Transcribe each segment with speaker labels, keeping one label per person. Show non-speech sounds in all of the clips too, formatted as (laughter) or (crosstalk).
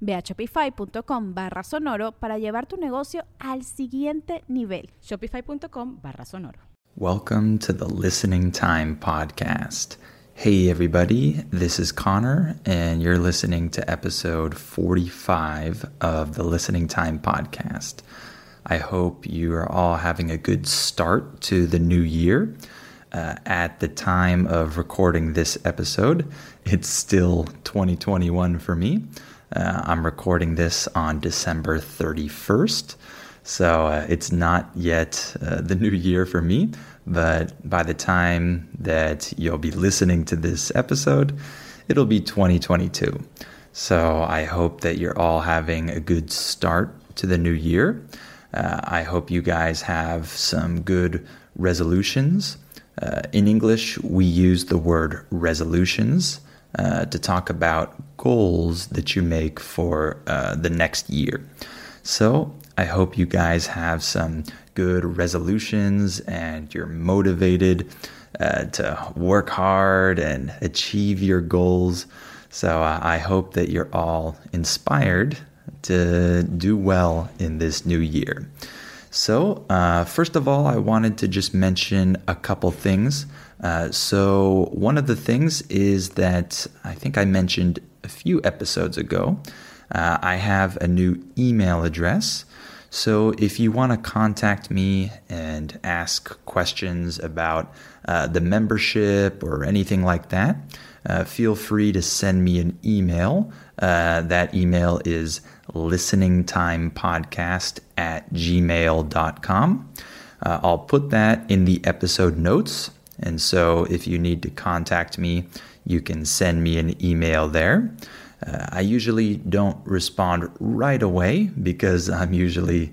Speaker 1: Ve a shopify.com barra sonoro para llevar tu negocio al siguiente nivel.
Speaker 2: Shopify.com barra sonoro.
Speaker 3: Welcome to the Listening Time Podcast. Hey, everybody, this is Connor, and you're listening to episode 45 of the Listening Time Podcast. I hope you are all having a good start to the new year. Uh, at the time of recording this episode, it's still 2021 for me. Uh, I'm recording this on December 31st, so uh, it's not yet uh, the (laughs) new year for me. But by the time that you'll be listening to this episode, it'll be 2022. So I hope that you're all having a good start to the new year. Uh, I hope you guys have some good resolutions. Uh, in English, we use the word resolutions uh, to talk about goals that you make for uh, the next year. So I hope you guys have some good resolutions and you're motivated uh, to work hard and achieve your goals. So uh, I hope that you're all inspired to do well in this new year. So, uh, first of all, I wanted to just mention a couple things. Uh, so, one of the things is that I think I mentioned a few episodes ago, uh, I have a new email address. So, if you want to contact me and ask questions about uh, the membership or anything like that, uh, feel free to send me an email. Uh, that email is listeningtimepodcast at gmail.com. Uh, I'll put that in the episode notes. And so if you need to contact me, you can send me an email there. Uh, I usually don't respond right away because I'm usually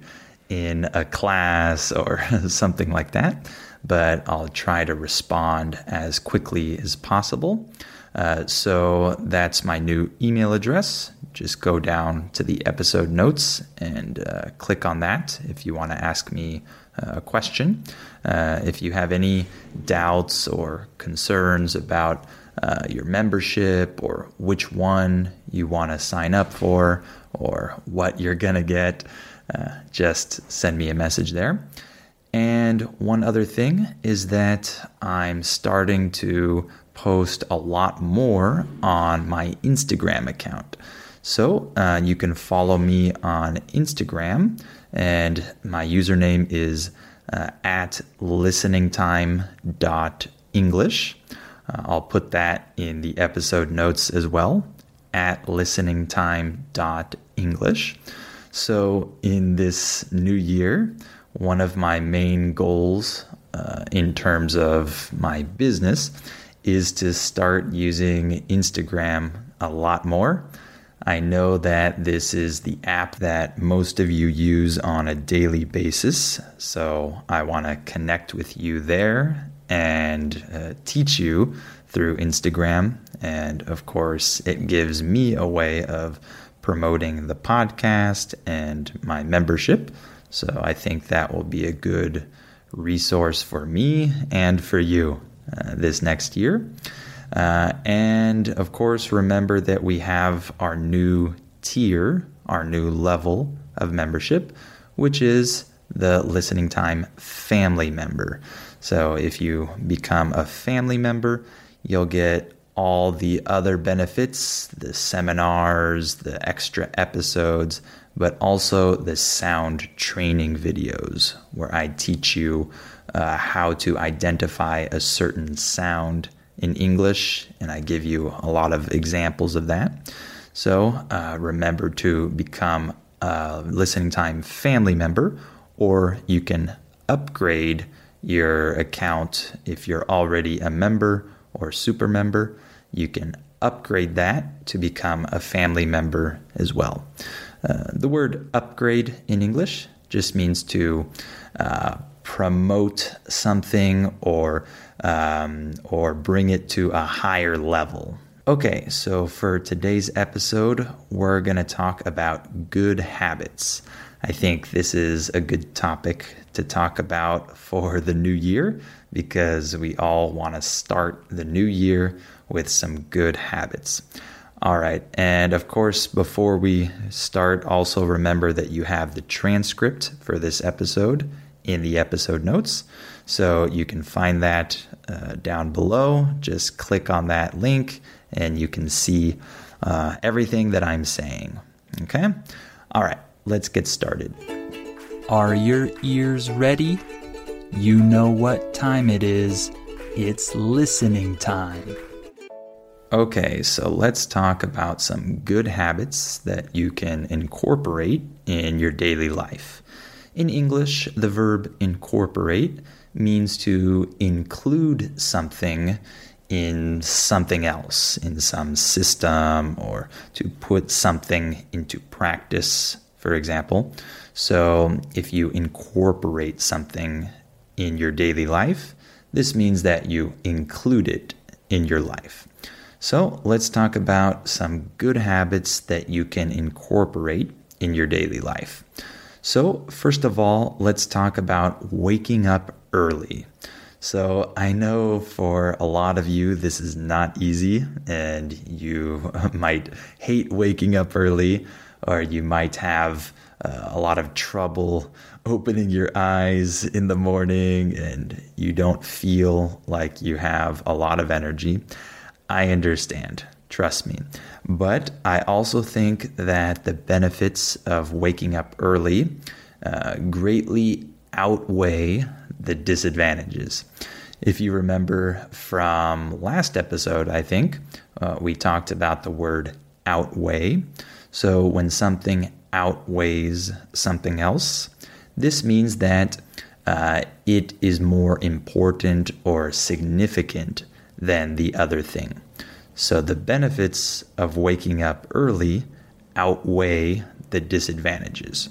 Speaker 3: in a class or (laughs) something like that, but I'll try to respond as quickly as possible. Uh, so that's my new email address. Just go down to the episode notes and uh, click on that if you want to ask me a question. Uh, if you have any doubts or concerns about uh, your membership or which one you want to sign up for or what you're going to get, uh, just send me a message there. And one other thing is that I'm starting to post a lot more on my Instagram account. So uh, you can follow me on Instagram, and my username is uh, at listeningtime.english. Uh, I'll put that in the episode notes as well at listeningtime.english. So, in this new year, one of my main goals uh, in terms of my business is to start using Instagram a lot more. I know that this is the app that most of you use on a daily basis, so I want to connect with you there and uh, teach you through Instagram. And of course, it gives me a way of promoting the podcast and my membership. So I think that will be a good resource for me and for you uh, this next year. Uh, and of course, remember that we have our new tier, our new level of membership, which is the listening time family member. So if you become a family member, you'll get all the other benefits the seminars, the extra episodes, but also the sound training videos where I teach you uh, how to identify a certain sound in English, and I give you a lot of examples of that. So uh, remember to become a listening time family member, or you can upgrade your account if you're already a member or super member. You can upgrade that to become a family member as well. Uh, the word upgrade in English just means to uh, promote something or um, or bring it to a higher level. Okay, so for today's episode, we're going to talk about good habits. I think this is a good topic to talk about for the new year because we all want to start the new year with some good habits. All right, and of course, before we start, also remember that you have the transcript for this episode in the episode notes. So you can find that uh, down below. Just click on that link and you can see uh, everything that I'm saying. Okay? All right, let's get started.
Speaker 4: Are your ears ready? You know what time it is. It's listening time.
Speaker 3: Okay, so let's talk about some good habits that you can incorporate in your daily life. In English, the verb incorporate means to include something in something else, in some system, or to put something into practice, for example. So if you incorporate something in your daily life, this means that you include it in your life. So let's talk about some good habits that you can incorporate in your daily life. So, first of all, let's talk about waking up early. So I know for a lot of you, this is not easy, and you (laughs) might hate waking up early, or you might have uh, a lot of trouble opening your eyes in the morning, and you don't feel like you have a lot of energy. I understand, trust me. But I also think that the benefits of waking up early uh, greatly outweigh the disadvantages. If you remember from last episode, I think uh, we talked about the word outweigh. So when something outweighs something else, this means that uh, it is more important or significant than the other thing. So the benefits of waking up early outweigh the disadvantages.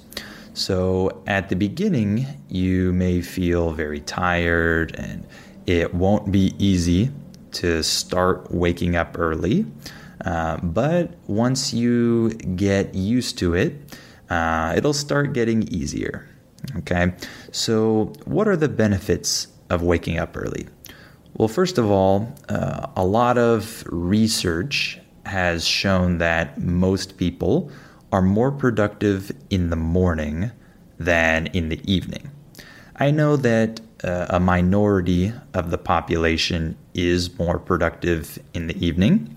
Speaker 3: So at the beginning, you may feel very tired and it won't be easy to start waking up early. Uh, but once you get used to it, uh, it'll start getting easier. Okay, so what are the benefits of waking up early? Well, first of all, uh, a lot of research has shown that most people are more productive in the morning than in the evening. I know that uh, a minority of the population is more productive in the evening,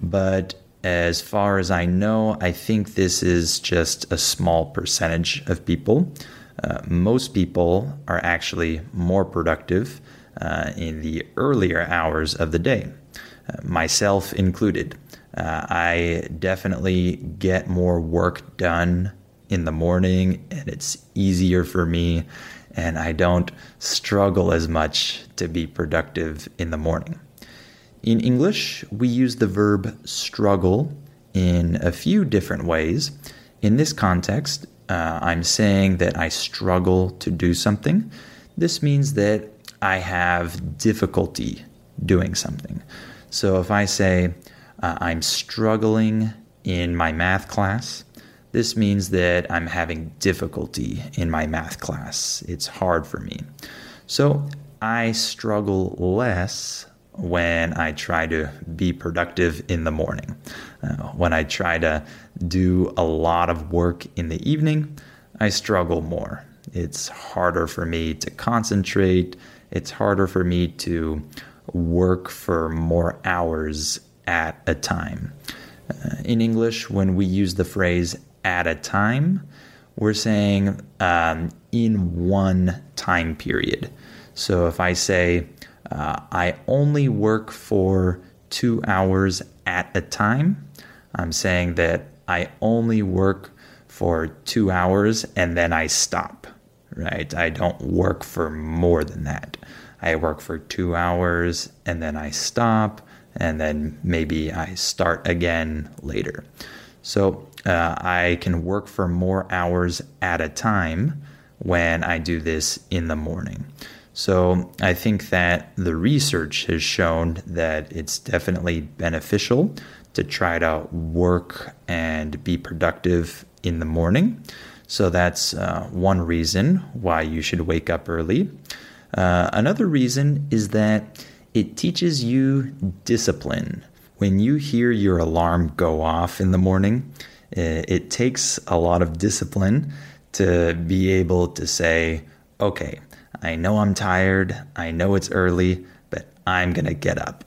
Speaker 3: but as far as I know, I think this is just a small percentage of people. Uh, most people are actually more productive uh, in the earlier hours of the day, uh, myself included. Uh, I definitely get more work done in the morning and it's easier for me, and I don't struggle as much to be productive in the morning. In English, we use the verb struggle in a few different ways. In this context, uh, I'm saying that I struggle to do something. This means that I have difficulty doing something. So if I say, uh, I'm struggling in my math class. This means that I'm having difficulty in my math class. It's hard for me. So I struggle less when I try to be productive in the morning. Uh, when I try to do a lot of work in the evening, I struggle more. It's harder for me to concentrate. It's harder for me to work for more hours at a time. Uh, in English, when we use the phrase at a time, we're saying um, in one time period. So if I say, uh, I only work for two hours at a time, I'm saying that I only work for two hours and then I stop, right? I don't work for more than that. I work for two hours and then I stop and then maybe I start again later. So uh, I can work for more hours at a time when I do this in the morning. So I think that the research has shown that it's definitely beneficial to try to work and be productive in the morning. So that's uh, one reason why you should wake up early. Uh, another reason is that it teaches you discipline. When you hear your alarm go off in the morning, it takes a lot of discipline to be able to say, okay, I know I'm tired, I know it's early, but I'm to get up.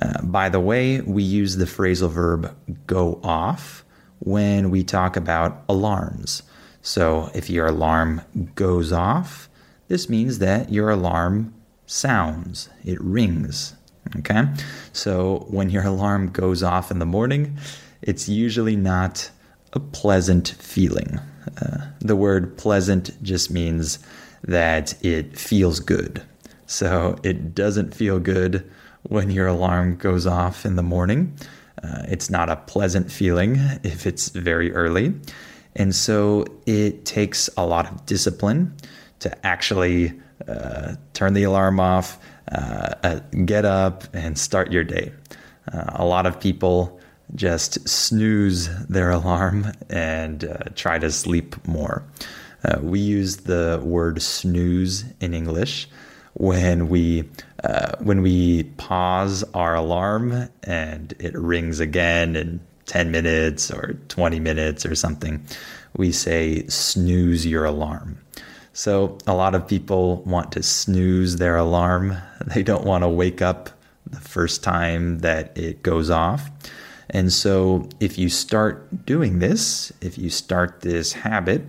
Speaker 3: Uh, by the way, we use the phrasal verb go off when we talk about alarms. So if your alarm goes off, this means that your alarm sounds, it rings. Okay? So when your alarm goes off in the morning, it's usually not a pleasant feeling. Uh, the word pleasant just means that it feels good. So it doesn't feel good when your alarm goes off in the morning. Uh, it's not a pleasant feeling if it's very early. And so it takes a lot of discipline to actually uh, turn the alarm off, uh, uh get up, and start your day. Uh, a lot of people just snooze their (laughs) alarm and try to sleep more. we use the word snooze in English when we when we pause our alarm and it rings again in 10 minutes or 20 minutes or something, we say snooze your alarm. So a lot of people want to snooze their alarm. (laughs) They don't want to wake up the first time that it goes off. And so if you start doing this, if you start this habit,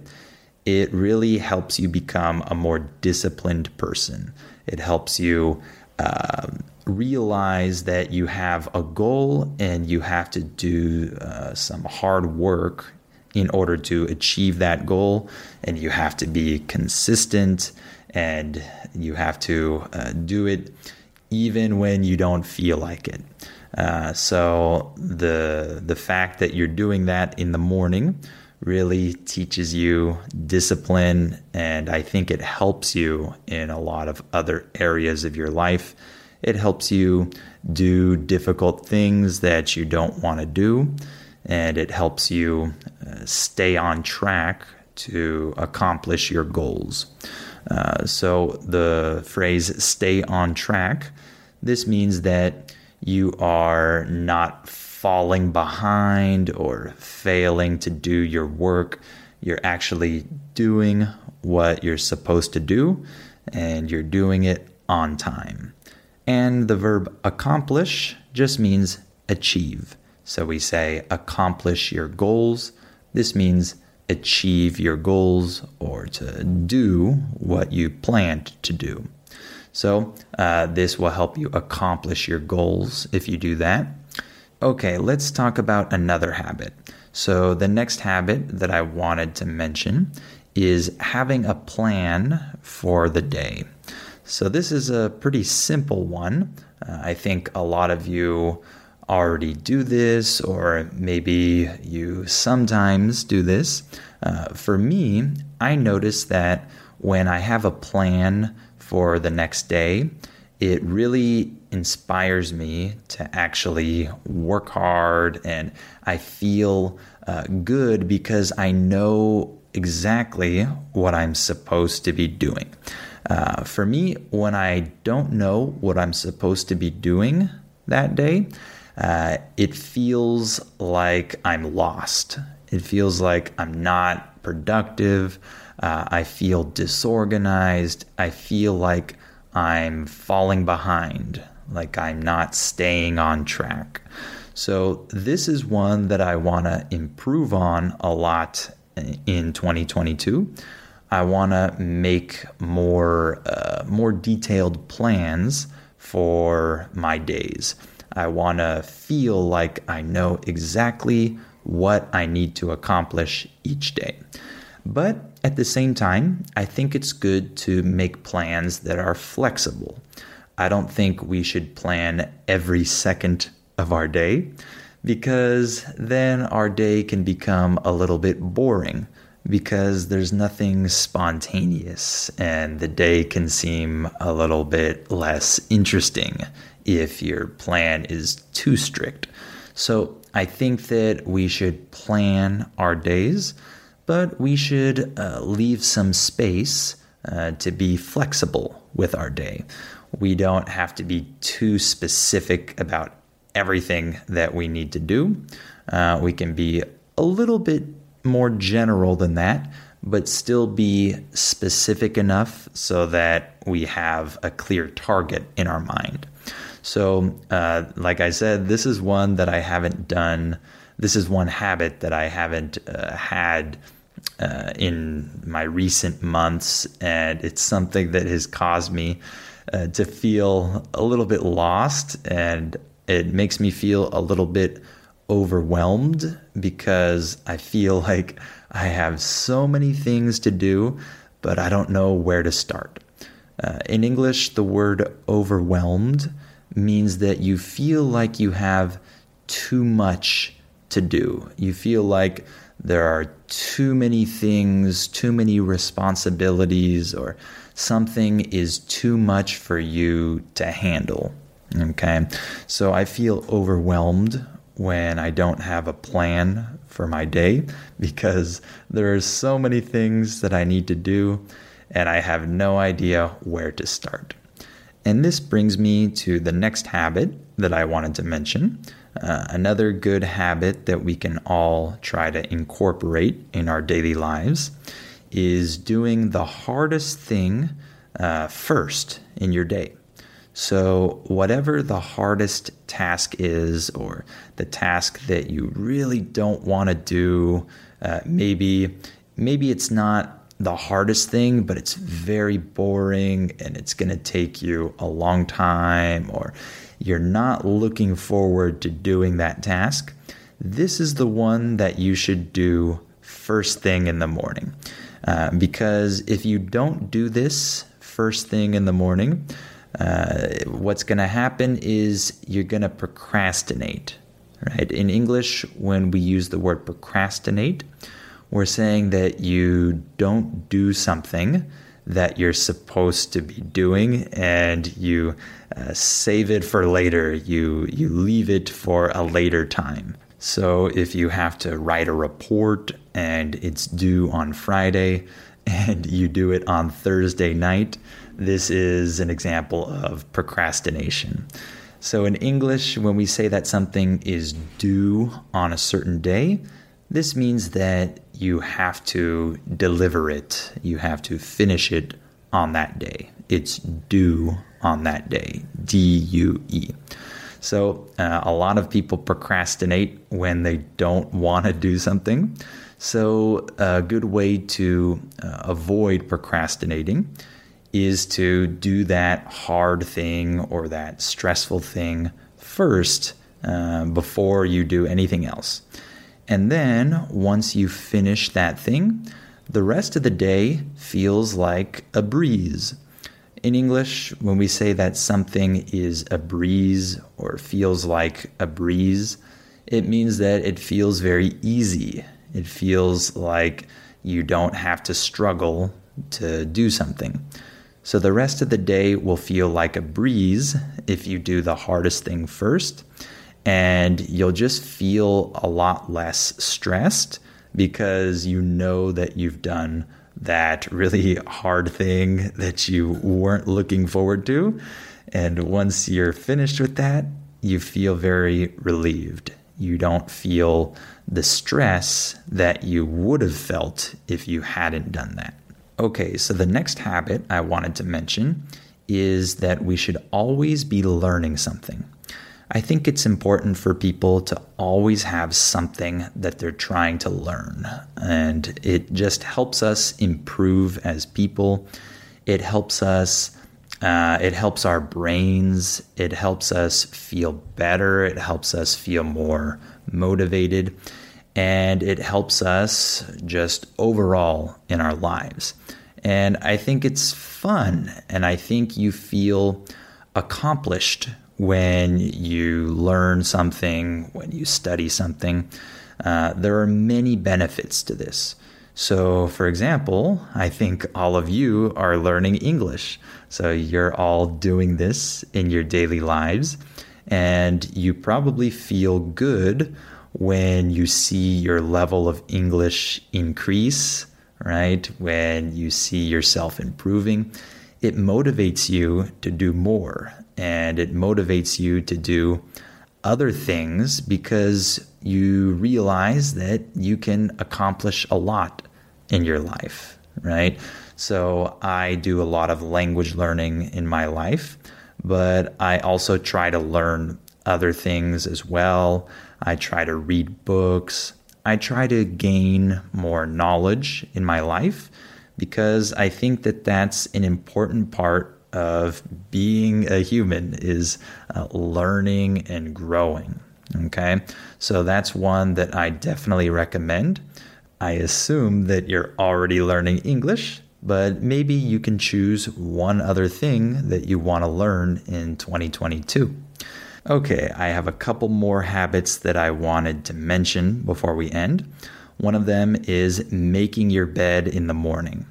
Speaker 3: it really helps you become a more disciplined person. It helps you uh, realize that you have a goal and you have to do uh, some hard work in order to achieve that goal. And you have to be consistent and you have to uh, do it even when you don't feel like it. Uh, so the the fact that you're doing that in the morning really teaches you discipline, and I think it helps you in a lot of other areas of your life. It helps you do difficult things that you don't want to do, and it helps you uh, stay on track to accomplish your goals. Uh, so, the phrase stay on track this means that you are not falling behind or failing to do your work. You're actually doing what you're supposed to do and you're doing it on time. And the verb accomplish just means achieve. So we say accomplish your goals. This means achieve your goals or to do what you planned to do. So, uh, this will help you accomplish your goals if you do that. Okay, let's talk about another habit. So, the next habit that I wanted to mention is having a plan for the day. So, this is a pretty simple one. Uh, I think a lot of you already do this, or maybe you sometimes do this. Uh, for me, I notice that when I have a plan for the next day, it really inspires me to actually work hard and I feel uh, good because I know exactly what I'm supposed to be doing. Uh, for me, when I don't know what I'm supposed to be doing that day, uh, it feels like I'm lost. It feels like I'm not productive. Uh, I feel disorganized. I feel like I'm falling behind, like I'm not staying on track. So, this is one that I want to improve on a lot in 2022. I want to make more uh, more detailed plans for my days. I want to feel like I know exactly what I need to accomplish each day. But at the same time, I think it's good to make plans that are flexible. I don't think we should plan every second of our day because then our day can become a little bit boring because there's nothing spontaneous and the day can seem a little bit less interesting if your plan is too strict. So I think that we should plan our days, but we should uh, leave some space uh, to be flexible with our day. We don't have to be too specific about everything that we need to do. Uh, we can be a little bit more general than that, but still be specific enough so that we have a clear target in our mind. So, uh, like I said, this is one that I haven't done. This is one habit that I haven't uh, had uh, in my recent months, and it's something that has caused me uh, to feel a little bit lost, and it makes me feel a little bit overwhelmed because I feel (laughs) like I have so many things to do, but I don't know where to start. Uh, in English, the word overwhelmed means that you feel like you have too much to do. You feel like there are too many things, too many responsibilities, or something is too much for you to handle. Okay, so I feel overwhelmed when I don't have a plan for my day (laughs) because there are so many things that I need to do and I have no idea where to start. And this brings me to the next habit that I wanted to mention. Uh, another good habit that we can all try to incorporate in our daily lives is doing the hardest thing uh, first in your day. So, whatever the hardest task is, or the task that you really don't want to do, uh, maybe maybe it's not the hardest thing, but it's very boring and it's going to take you a long time, or you're not looking forward to doing that task. This is the one that you should do first thing in the morning. Uh, because if you don't do this first thing in the morning, uh, what's going to happen is you're going to procrastinate. Right? In English, when we use the word procrastinate, we're saying that you don't do something that you're supposed to be doing and you uh, save it for later. You, you leave it for a later time. So if you have to write a report and it's due on Friday (laughs) and you do it on Thursday night, this is an example of procrastination. So, in English, when we say that something is due on a certain day, this means that you have to deliver it, you have to finish it on that day. It's due on that day. D U E. So, uh, a lot of people procrastinate when they don't want to do something. So, a good way to uh, avoid procrastinating is to do that hard thing or that stressful thing first uh, before you do anything else. And then once you finish that thing, the rest of the day feels like a breeze. In English, when we say that something is a breeze or feels like a breeze, it means that it feels very easy. It feels like you don't have to struggle to do something. So the rest of the day will feel like a breeze if you do the hardest thing first. And you'll just feel a lot less stressed because you know that you've done that really hard thing that you weren't looking forward to. And once you're finished with that, you feel very relieved. You don't feel the stress that you would have felt if you hadn't done that. Okay, so the next habit I wanted to mention is that we should always be learning something. I think it's important for people to always have something that they're trying to learn. And it just helps us improve as people. It helps us, uh, it helps our brains. It helps us feel better. It helps us feel more motivated. And it helps us just overall in our lives. And I think it's fun. And I think you feel accomplished when you learn something, when you study something. Uh, there are many benefits to this. So, for example, I think all of you are learning English. So, you're all doing this in your daily lives, and you probably feel good when you see your level of English increase, right? When you see yourself improving, it motivates you to do more and it motivates you to do other things because you realize that you can accomplish a lot in your life, right? So I do a lot of language learning in my life, but I also try to learn other things as well. I try to read books. I try to gain more knowledge in my life because I think that that's an important part of being a human is uh, learning and growing. Okay, so that's one that I definitely recommend. I assume that you're already learning English, but maybe you can choose one other thing that you want to learn in 2022. Okay, I have a couple more habits that I wanted to mention before we end. One of them is making your bed in the morning.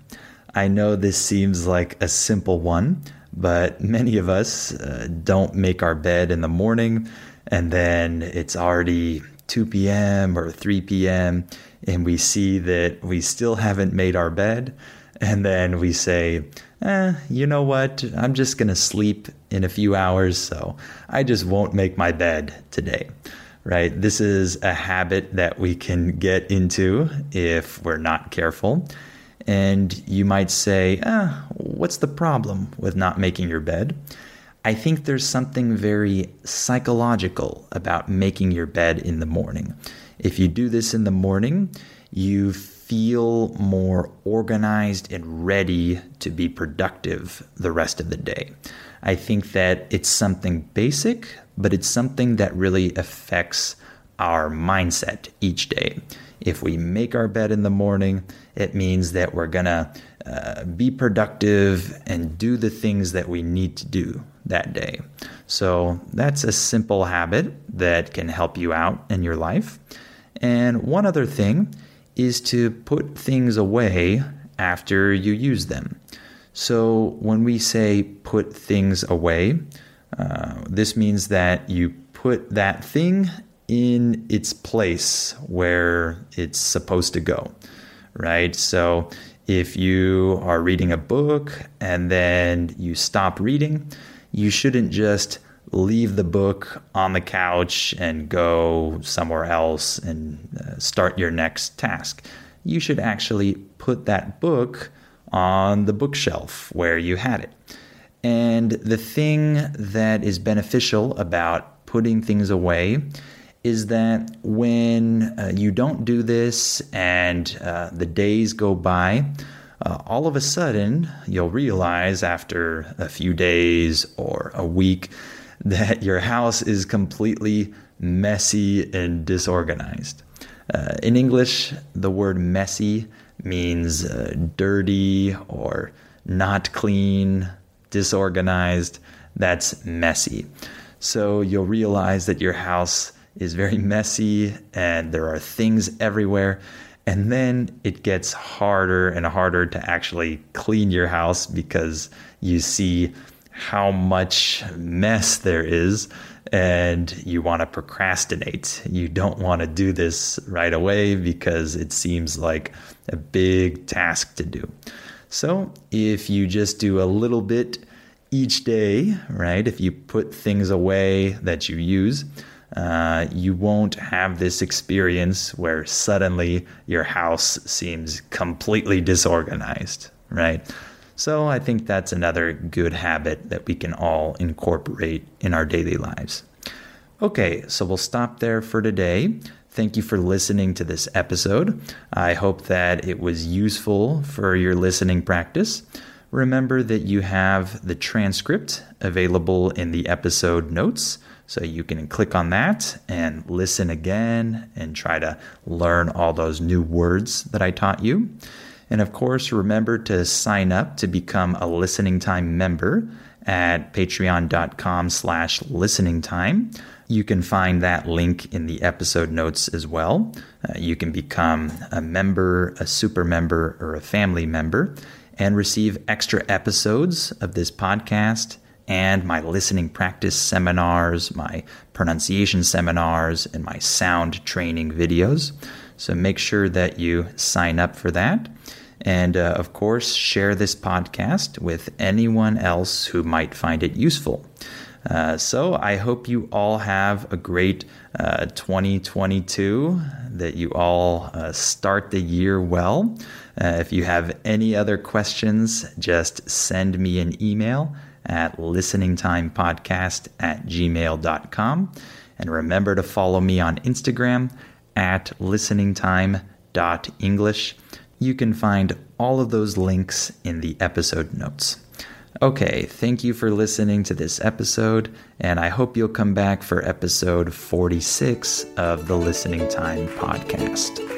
Speaker 3: I know this seems like a simple one, but many of us uh, don't make our bed in the morning and then it's already 2 p.m. or 3 p.m. and we see that we still haven't made our bed. And then we say, eh, you know what? I'm just going to sleep in a few hours, so I just won't make my bed today. Right? This is a habit that we can get into if we're not careful. And you might say, ah, what's the problem with not making your bed? I think there's something very psychological about making your bed in the morning. If you do this in the morning, you feel more organized and ready to be productive the rest of the day. I think that it's something basic, but it's something that really affects our mindset each day. If we make our bed in the morning, it means that we're going to uh, be productive and do the things that we need to do that day. So that's a simple habit that can help you out in your life. And one other thing is to put things away after you use them. So when we say put things away, uh, this means that you put that thing in its place where it's supposed to go, right? So if you are reading a book and then you stop reading, you shouldn't just leave the book on the couch and go somewhere else and uh, start your next task. You should actually put that book on the bookshelf where you had it. And the thing that is beneficial about putting things away is that when uh, you don't do this and uh, the days go by, uh, all of a sudden you'll realize after a few days or a week (laughs) that your house is completely messy and disorganized. Uh, in English, the word messy means uh, dirty or not clean, disorganized. That's messy. So you'll realize that your house is very messy and there are things everywhere. And then it gets harder and harder to actually clean your house because you see how much mess there is and you want to procrastinate. You don't want to do this right away because it seems like a big task to do. So, if you just do a little bit each day, right? If you put things away that you use, uh, you won't have this experience where suddenly your house seems completely disorganized, right? So I think that's another good habit that we can all incorporate in our daily lives. Okay, so we'll stop there for today. Thank you for listening to this episode. I hope that it was useful for your listening practice. Remember that you have the transcript available in the episode notes, so you can click on that and listen again and try to learn all those new words that I taught you. And of course, remember to sign up to become a listening time member at patreon.com slash listening time. You can find that link in the episode notes as well. Uh, you can become a member, a super member, or a family member and receive extra episodes of this podcast and my listening practice seminars, my pronunciation seminars, and my sound training videos. So make sure that you sign up for that. And uh, of course, share this podcast with anyone else who might find it useful. Uh, so I hope you all have a great uh, 2022, that you all uh, start the year well. Uh, if you have any other questions, just send me an email at listeningtimepodcast at gmail.com. And remember to follow me on Instagram at listeningtime.english. You can find all of those links in the episode notes. Okay, thank you for listening to this episode, and I hope you'll come back for episode 46 of the Listening Time podcast.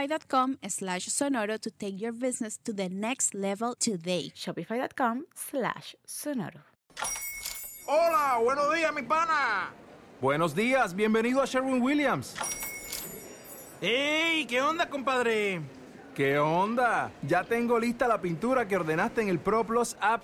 Speaker 1: shopify.com slash sonoro to take your business to the next level today.
Speaker 2: Shopify.com slash sonoro.
Speaker 5: Hola, buenos días, mi pana.
Speaker 6: Buenos días, bienvenido a Sherwin Williams.
Speaker 5: ¡Ey! ¿Qué onda, compadre?
Speaker 6: ¿Qué onda? Ya tengo lista la pintura que ordenaste en el ProPlus app.